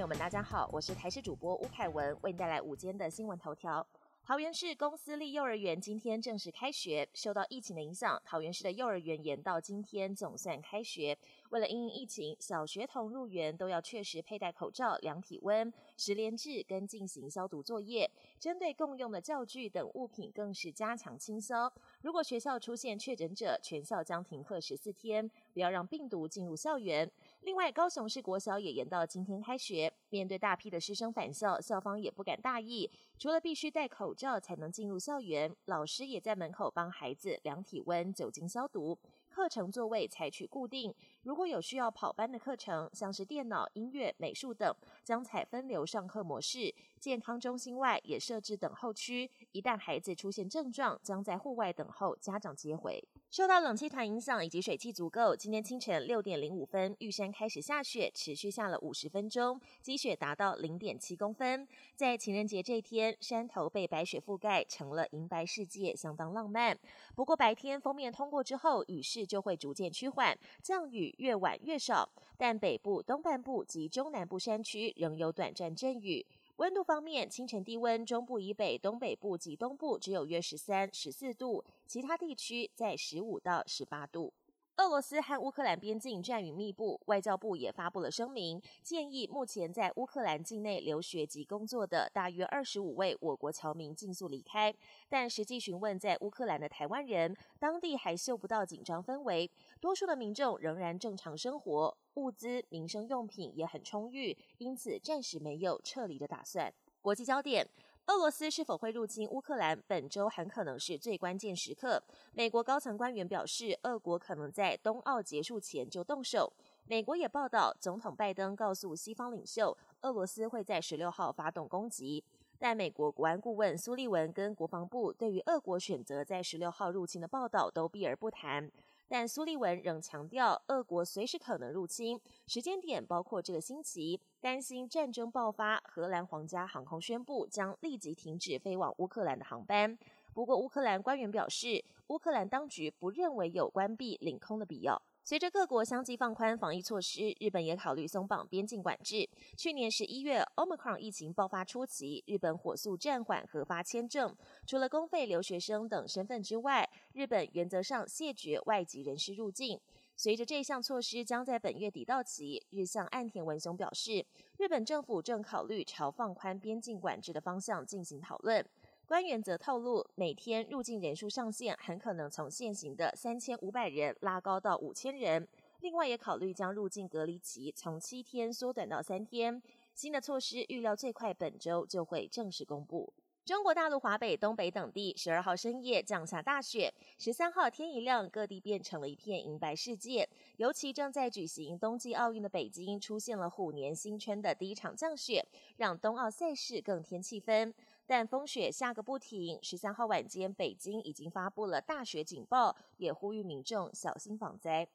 朋友们大家好，我是台视主播吴凯文，为你带来午间的新闻头条。桃园市公私立幼儿园今天正式开学，受到疫情的影响，桃园市的幼儿园延到今天总算开学。为了因应疫情，小学童入园都要确实佩戴口罩、量体温、十连制跟进行消毒作业。针对共用的教具等物品，更是加强清消。如果学校出现确诊者，全校将停课十四天，不要让病毒进入校园。另外，高雄市国小也延到今天开学。面对大批的师生返校，校方也不敢大意，除了必须戴口罩才能进入校园，老师也在门口帮孩子量体温、酒精消毒。课程座位采取固定，如果有需要跑班的课程，像是电脑、音乐、美术等，将采分流上课模式。健康中心外也设置等候区，一旦孩子出现症状，将在户外等候家长接回。受到冷气团影响以及水汽足够，今天清晨六点零五分，玉山开始下雪，持续下了五十分钟，积雪达到零点七公分。在情人节这天，山头被白雪覆盖，成了银白世界，相当浪漫。不过白天封面通过之后，雨势就会逐渐趋缓，降雨越晚越少，但北部、东半部及中南部山区仍有短暂阵雨。温度方面，清晨低温，中部以北、东北部及东部只有约十三、十四度，其他地区在十五到十八度。俄罗斯和乌克兰边境战云密布，外交部也发布了声明，建议目前在乌克兰境内留学及工作的大约二十五位我国侨民尽速离开。但实际询问在乌克兰的台湾人，当地还嗅不到紧张氛围，多数的民众仍然正常生活。物资、民生用品也很充裕，因此暂时没有撤离的打算。国际焦点：俄罗斯是否会入侵乌克兰？本周很可能是最关键时刻。美国高层官员表示，俄国可能在冬奥结束前就动手。美国也报道，总统拜登告诉西方领袖，俄罗斯会在十六号发动攻击。但美国国安顾问苏利文跟国防部对于俄国选择在十六号入侵的报道都避而不谈。但苏利文仍强调，俄国随时可能入侵，时间点包括这个星期。担心战争爆发，荷兰皇家航空宣布将立即停止飞往乌克兰的航班。不过，乌克兰官员表示，乌克兰当局不认为有关闭领空的必要。随着各国相继放宽防疫措施，日本也考虑松绑边境管制。去年十一月，Omicron 疫情爆发初期，日本火速暂缓核发签证，除了公费留学生等身份之外，日本原则上谢绝外籍人士入境。随着这项措施将在本月底到期，日向岸田文雄表示，日本政府正考虑朝放宽边境管制的方向进行讨论。官员则透露，每天入境人数上限很可能从现行的三千五百人拉高到五千人。另外，也考虑将入境隔离期从七天缩短到三天。新的措施预料最快本周就会正式公布。中国大陆华北、东北等地十二号深夜降下大雪，十三号天一亮，各地变成了一片银白世界。尤其正在举行冬季奥运的北京，出现了虎年新春的第一场降雪，让冬奥赛事更添气氛。但风雪下个不停，十三号晚间，北京已经发布了大雪警报，也呼吁民众小心防灾。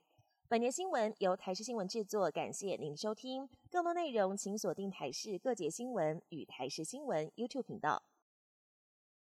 本年新闻由台视新闻制作，感谢您收听。更多内容请锁定台视各节新闻与台视新闻 YouTube 频道。